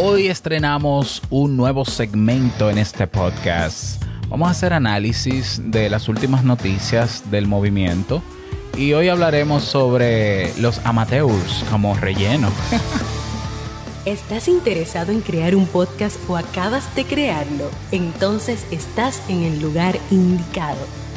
Hoy estrenamos un nuevo segmento en este podcast. Vamos a hacer análisis de las últimas noticias del movimiento y hoy hablaremos sobre los amateurs como relleno. ¿Estás interesado en crear un podcast o acabas de crearlo? Entonces estás en el lugar indicado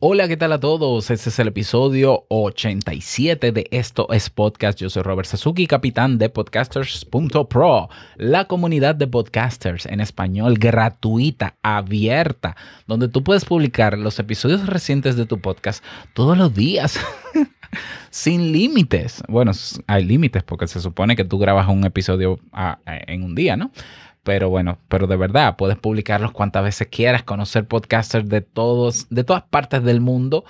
Hola, ¿qué tal a todos? Este es el episodio 87 de Esto es Podcast. Yo soy Robert Sasuki, capitán de podcasters.pro, la comunidad de podcasters en español gratuita, abierta, donde tú puedes publicar los episodios recientes de tu podcast todos los días. sin límites. Bueno, hay límites porque se supone que tú grabas un episodio en un día, ¿no? Pero bueno, pero de verdad, puedes publicarlos cuantas veces quieras, conocer podcasters de todos, de todas partes del mundo.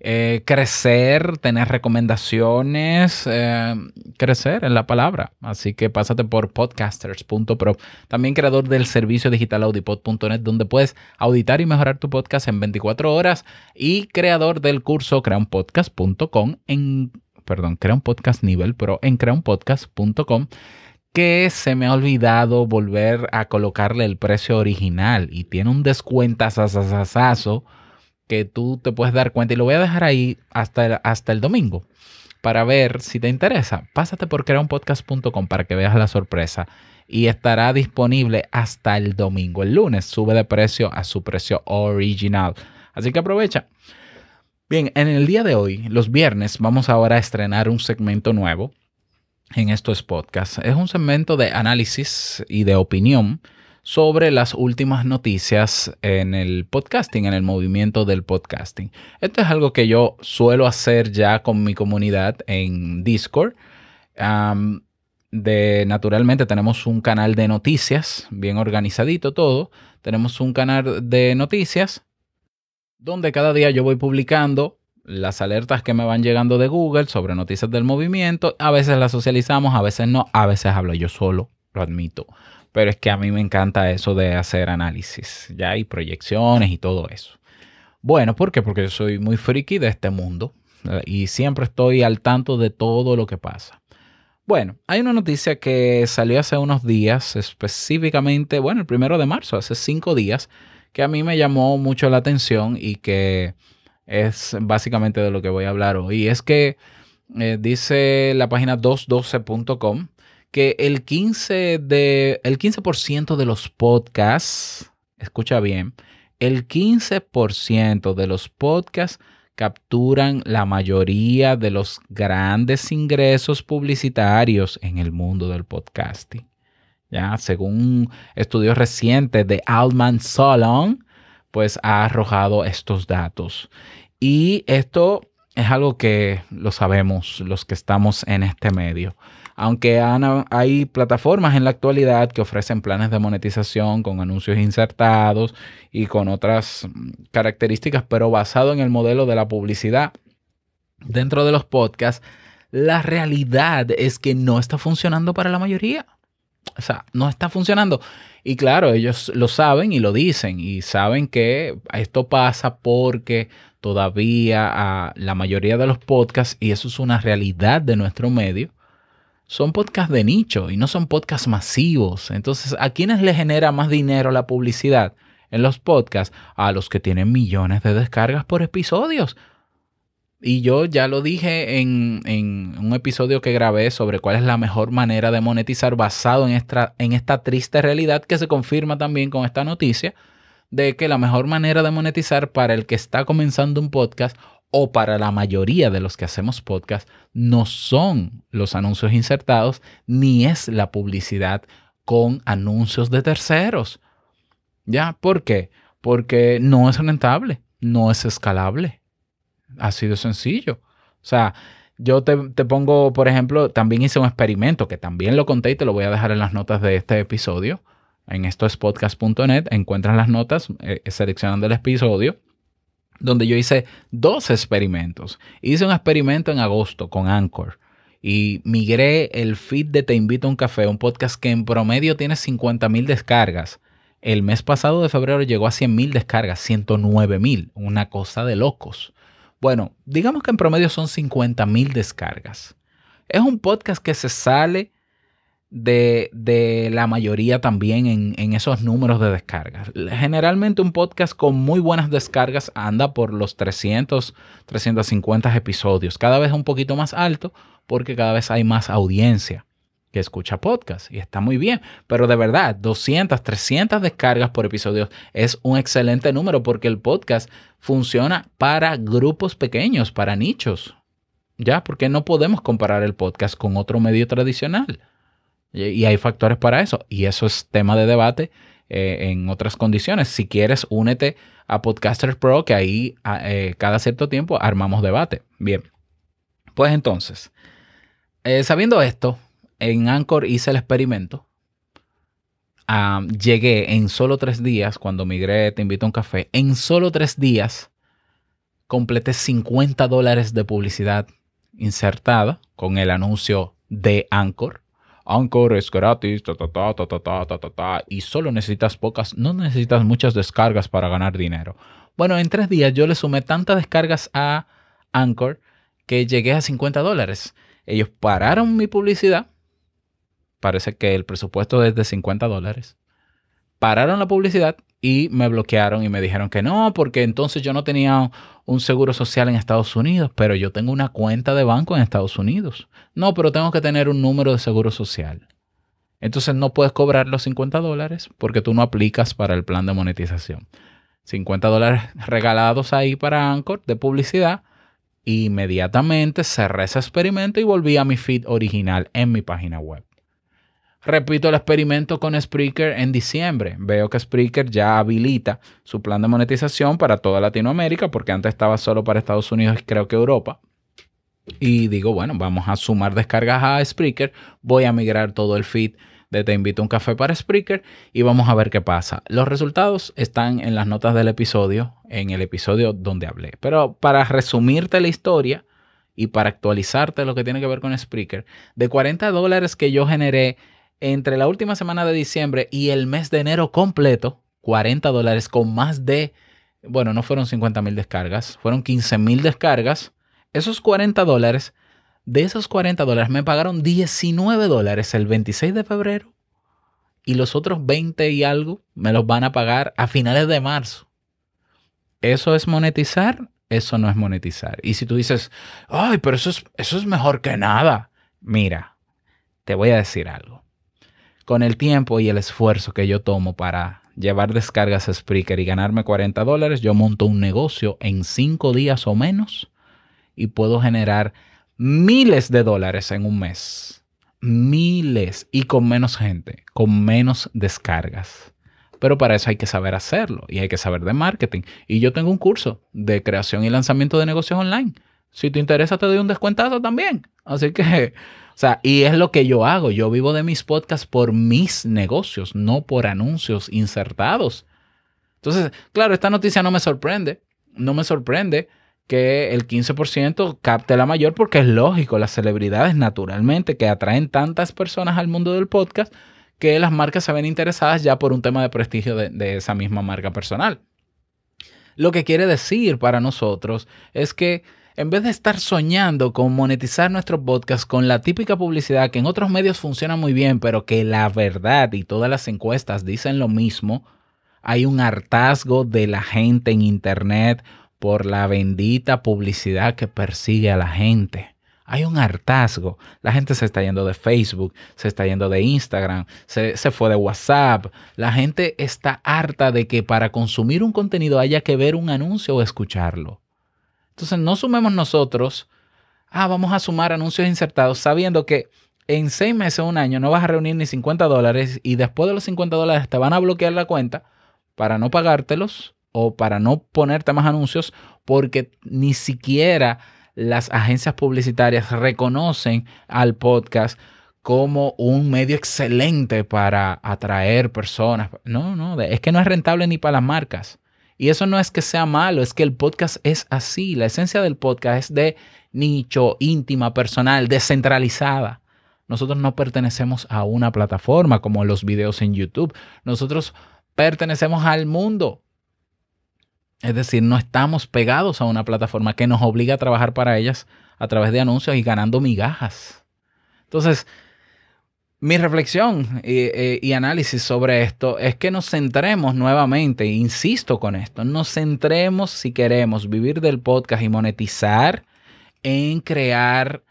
Eh, crecer, tener recomendaciones, eh, crecer en la palabra. Así que pásate por podcasters.pro. También creador del servicio digital audipod.net, donde puedes auditar y mejorar tu podcast en 24 horas. Y creador del curso creaunpodcast.com en, perdón, crea un podcast nivel pro en creaunpodcast.com que se me ha olvidado volver a colocarle el precio original y tiene un descuentazazazazo que tú te puedes dar cuenta y lo voy a dejar ahí hasta el, hasta el domingo para ver si te interesa. Pásate por creaunpodcast.com para que veas la sorpresa y estará disponible hasta el domingo. El lunes sube de precio a su precio original. Así que aprovecha. Bien, en el día de hoy, los viernes, vamos ahora a estrenar un segmento nuevo en estos podcasts. Es un segmento de análisis y de opinión sobre las últimas noticias en el podcasting, en el movimiento del podcasting. Esto es algo que yo suelo hacer ya con mi comunidad en Discord. de, naturalmente tenemos un canal de noticias, bien organizadito todo. Tenemos un canal de noticias donde cada día yo voy publicando las alertas que me van llegando de Google sobre noticias del movimiento. A veces las socializamos, a veces no, a veces hablo yo solo, lo admito. Pero es que a mí me encanta eso de hacer análisis, ya hay proyecciones y todo eso. Bueno, ¿por qué? Porque yo soy muy friki de este mundo eh, y siempre estoy al tanto de todo lo que pasa. Bueno, hay una noticia que salió hace unos días, específicamente, bueno, el primero de marzo, hace cinco días, que a mí me llamó mucho la atención y que es básicamente de lo que voy a hablar hoy. Y es que eh, dice la página 212.com que el 15%, de, el 15 de los podcasts, escucha bien, el 15% de los podcasts capturan la mayoría de los grandes ingresos publicitarios en el mundo del podcasting. Ya, según estudios recientes de Altman Solon, pues ha arrojado estos datos. Y esto es algo que lo sabemos los que estamos en este medio. Aunque hay plataformas en la actualidad que ofrecen planes de monetización con anuncios insertados y con otras características, pero basado en el modelo de la publicidad dentro de los podcasts, la realidad es que no está funcionando para la mayoría. O sea, no está funcionando. Y claro, ellos lo saben y lo dicen y saben que esto pasa porque todavía a la mayoría de los podcasts, y eso es una realidad de nuestro medio, son podcasts de nicho y no son podcasts masivos. Entonces, ¿a quiénes le genera más dinero la publicidad en los podcasts? A los que tienen millones de descargas por episodios. Y yo ya lo dije en, un episodio que grabé sobre cuál es la mejor manera de monetizar basado en esta, en esta triste realidad que se confirma también con esta noticia de que la mejor manera de monetizar para el que está comenzando un podcast o para la mayoría de los que hacemos podcast no son los anuncios insertados ni es la publicidad con anuncios de terceros. ¿Ya? ¿Por qué? Porque no es rentable, no es escalable. Ha sido sencillo. O sea, yo te, te, pongo, por ejemplo, también hice un experimento que también lo conté y te lo voy a dejar en las notas de este episodio. En esto es podcast.net, encuentras las notas eh, seleccionando el episodio, donde yo hice dos experimentos. Hice un experimento en agosto con Anchor y migré el feed de Te Invito a un Café, un podcast que en promedio tiene 50 mil descargas. El mes pasado de febrero llegó a 100 mil descargas, 109 mil, una cosa de locos. Bueno, digamos que en promedio son 50 mil descargas. Es un podcast que se sale de, la mayoría también en, en, esos números de descargas. Generalmente un podcast con muy buenas descargas anda por los 300, 350 episodios, cada vez un poquito más alto porque cada vez hay más audiencia que escucha podcast y está muy bien. Pero de verdad, 200, 300 descargas por episodio es un excelente número porque el podcast funciona para grupos pequeños, para nichos. ¿Ya? Porque no podemos comparar el podcast con otro medio tradicional. Y hay factores para eso. Y eso es tema de debate eh, en otras condiciones. Si quieres, únete a Podcasters Pro, que ahí eh, cada cierto tiempo armamos debate. Bien. Pues entonces, eh, sabiendo esto, en Anchor hice el experimento. Llegué en solo tres días, cuando migré, te invito a un café, en solo tres días completé 50 dólares de publicidad insertada con el anuncio de Anchor. Anchor es gratis, ta, ta, ta, y solo necesitas pocas, no necesitas muchas descargas para ganar dinero. Bueno, en tres días yo le sumé tantas descargas a Anchor que llegué a 50 dólares. Ellos pararon mi publicidad parece que el presupuesto es de 50 dólares. Pararon la publicidad y me bloquearon y me dijeron que no, porque entonces yo no tenía un seguro social en Estados Unidos, pero yo tengo una cuenta de banco en Estados Unidos. No, pero tengo que tener un número de seguro social. Entonces no puedes cobrar los 50 dólares porque tú no aplicas para el plan de monetización. 50 dólares regalados ahí para Anchor de publicidad. Inmediatamente cerré ese experimento y volví a mi feed original en mi página web. Repito el experimento con Spreaker en diciembre. Veo que Spreaker ya habilita su plan de monetización para toda Latinoamérica, porque antes estaba solo para Estados Unidos y creo que Europa. Y digo, bueno, vamos a sumar descargas a Spreaker. Voy a migrar todo el feed de Te invito a un café para Spreaker y vamos a ver qué pasa. Los resultados están en las notas del episodio, en el episodio donde hablé. Pero para resumirte la historia y para actualizarte lo que tiene que ver con Spreaker, de 40 dólares que yo generé entre la última semana de diciembre y el mes de enero completo, 40 dólares con más de, bueno, no fueron 50 mil descargas, fueron 15 mil descargas. Esos 40 dólares, de esos 40 dólares me pagaron 19 dólares el 26 de febrero y los otros 20 y algo me los van a pagar a finales de marzo. ¿Eso es monetizar? Eso no es monetizar. Y si tú dices, ay, pero eso es, eso es mejor que nada. Mira, te voy a decir algo con el tiempo y el esfuerzo que yo tomo para llevar descargas a Spreaker y ganarme 40 dólares, yo monto un negocio en 5 días o menos y puedo generar miles de dólares en un mes. Miles y con menos gente, con menos descargas. Pero para eso hay que saber hacerlo y hay que saber de marketing. Y yo tengo un curso de creación y lanzamiento de negocios online. Si te interesa, te doy un descuentado también. Así que y es lo que yo hago. Yo vivo de mis podcasts por mis negocios, no por anuncios insertados. Entonces, claro, esta noticia no me sorprende. No me sorprende que el 15% capte la mayor porque es lógico, las celebridades naturalmente que atraen tantas personas al mundo del podcast que las marcas se ven interesadas ya por un tema de prestigio de esa misma marca personal. Lo que quiere decir para nosotros es que en vez de estar soñando con monetizar nuestro podcast con la típica publicidad que en otros medios funciona muy bien, pero que la verdad y todas las encuestas dicen lo mismo, hay un hartazgo de la gente en Internet por la bendita publicidad que persigue a la gente. Hay un hartazgo. La gente se está yendo de Facebook, se está yendo de Instagram, se, se, fue de WhatsApp. La gente está harta de que para consumir un contenido haya que ver un anuncio o escucharlo. Entonces no sumemos nosotros, ah, vamos a sumar anuncios insertados sabiendo que en seis meses o un año no vas a reunir ni 50 dólares y después de los 50 dólares te van a bloquear la cuenta para no pagártelos o para no ponerte más anuncios porque ni siquiera las agencias publicitarias reconocen al podcast como un medio excelente para atraer personas. No, no, es que no es rentable ni para las marcas. Y eso no es que sea malo, es que el podcast es así. La esencia del podcast es de nicho, íntima, personal, descentralizada. Nosotros no pertenecemos a una plataforma como los videos en YouTube. Nosotros pertenecemos al mundo. Es decir, no estamos pegados a una plataforma que nos obliga a trabajar para ellas a través de anuncios y ganando migajas. Entonces, mi reflexión y, análisis sobre esto es que nos centremos nuevamente, insisto con esto, nos centremos si queremos vivir del podcast y monetizar en crear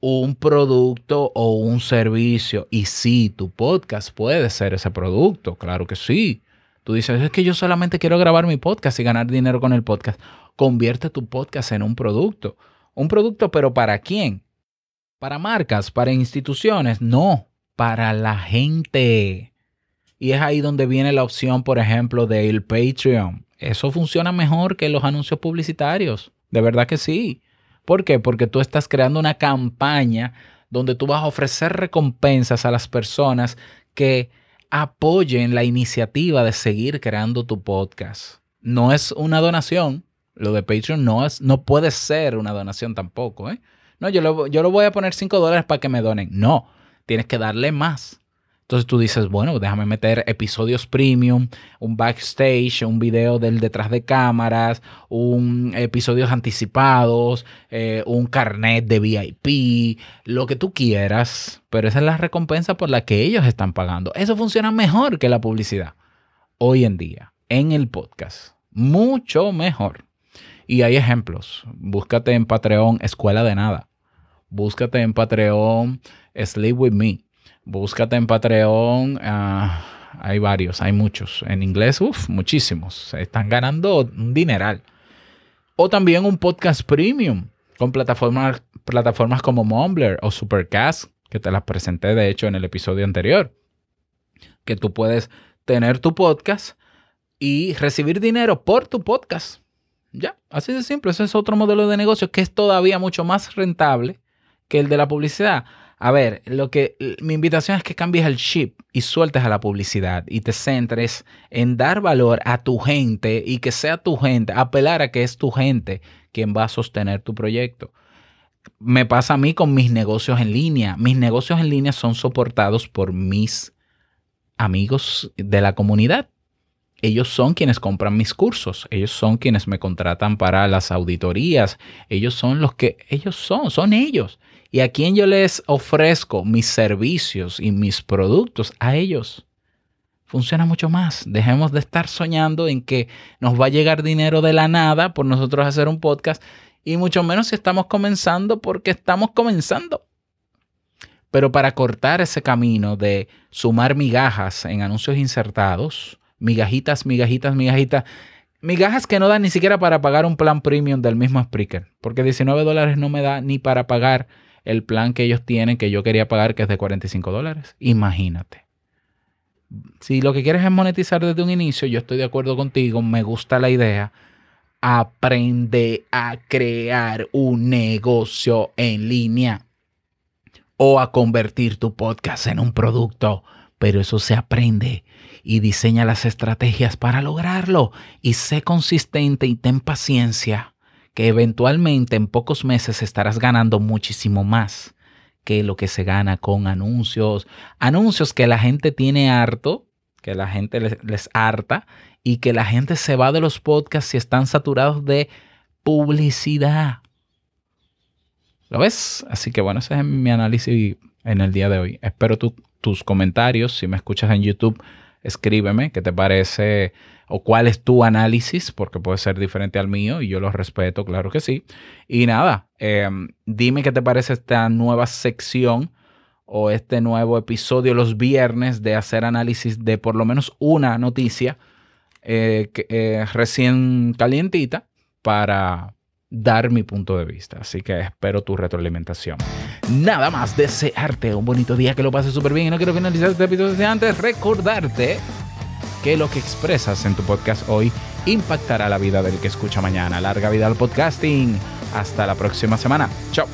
un producto o un servicio. Y sí, tu podcast puede ser ese producto, claro que sí. Tú dices, es que yo solamente quiero grabar mi podcast y ganar dinero con el podcast. Convierte tu podcast en un producto. Un producto, pero ¿para quién? ¿Para marcas? ¿Para instituciones? No para la gente. Y es ahí donde viene la opción, por ejemplo, del Patreon. Eso funciona mejor que los anuncios publicitarios. De verdad que sí. ¿Por qué? Porque tú estás creando una campaña donde tú vas a ofrecer recompensas a las personas que apoyen la iniciativa de seguir creando tu podcast. No es una donación. Lo de Patreon no, es, no puede ser una donación tampoco. ¿eh? No, yo lo, yo lo voy a poner 5 dólares para que me donen. No, tienes que darle más. Entonces tú dices, bueno, déjame meter episodios premium, un backstage, un video del detrás de cámaras, un episodios anticipados, eh, un carnet de VIP, lo que tú quieras, pero esa es la recompensa por la que ellos están pagando. Eso funciona mejor que la publicidad hoy en día en el podcast. Mucho mejor. Y hay ejemplos. Búscate en Patreon Escuela de Nada. Búscate en Patreon Sleep With Me. Búscate en Patreon. Ah, hay varios, hay muchos. En inglés, uff, muchísimos. Se están ganando un dineral. O también un podcast premium con plataformas, plataformas como Mumbler o Supercast, que te las presenté de hecho en el episodio anterior. Que tú puedes tener tu podcast y recibir dinero por tu podcast. Ya, así de simple. Ese es otro modelo de negocio que es todavía mucho más rentable que el de la publicidad. A ver, lo que mi invitación es que cambies el chip y sueltes a la publicidad y te centres en dar valor a tu gente y que sea tu gente, apelar a que es tu gente quien va a sostener tu proyecto. Me pasa a mí con mis negocios en línea. Mis negocios en línea son soportados por mis amigos de la comunidad. Ellos son quienes compran mis cursos, ellos son quienes me contratan para las auditorías, ellos son los que ellos son, son ellos. ¿Y a quién yo les ofrezco mis servicios y mis productos? A ellos. Funciona mucho más. Dejemos de estar soñando en que nos va a llegar dinero de la nada por nosotros hacer un podcast y mucho menos si estamos comenzando porque estamos comenzando. Pero para cortar ese camino de sumar migajas en anuncios insertados, migajitas, migajitas, migajitas, migajas que no dan ni siquiera para pagar un plan premium del mismo Spreaker, porque 19 dólares no me da ni para pagar el plan que ellos tienen que yo quería pagar, que es de 45 dólares. Imagínate. Si lo que quieres es monetizar desde un inicio, yo estoy de acuerdo contigo, me gusta la idea. Aprende a crear un negocio en línea o a convertir tu podcast en un producto, pero eso se aprende y diseña las estrategias para lograrlo y sé consistente y ten paciencia que eventualmente en pocos meses estarás ganando muchísimo más que lo que se gana con anuncios. Anuncios que la gente tiene harto, que la gente les, harta y que la gente se va de los podcasts si están saturados de publicidad. ¿Lo ves? Así que bueno, ese es mi análisis en el día de hoy. Espero tus comentarios. Si me escuchas en YouTube, escríbeme qué te parece o cuál es tu análisis, porque puede ser diferente al mío y yo lo respeto, claro que sí. Y nada, em, dime qué te parece esta nueva sección o este nuevo episodio los viernes de hacer análisis de por lo menos una noticia eh, eh, recién calientita para dar mi punto de vista. Así que espero tu retroalimentación. Nada más, desearte un bonito día, que lo pases súper bien y no quiero finalizar este episodio antes recordarte que lo que expresas en tu podcast hoy impactará la vida del que escucha mañana. Larga vida al podcasting. Hasta la próxima semana. Chao.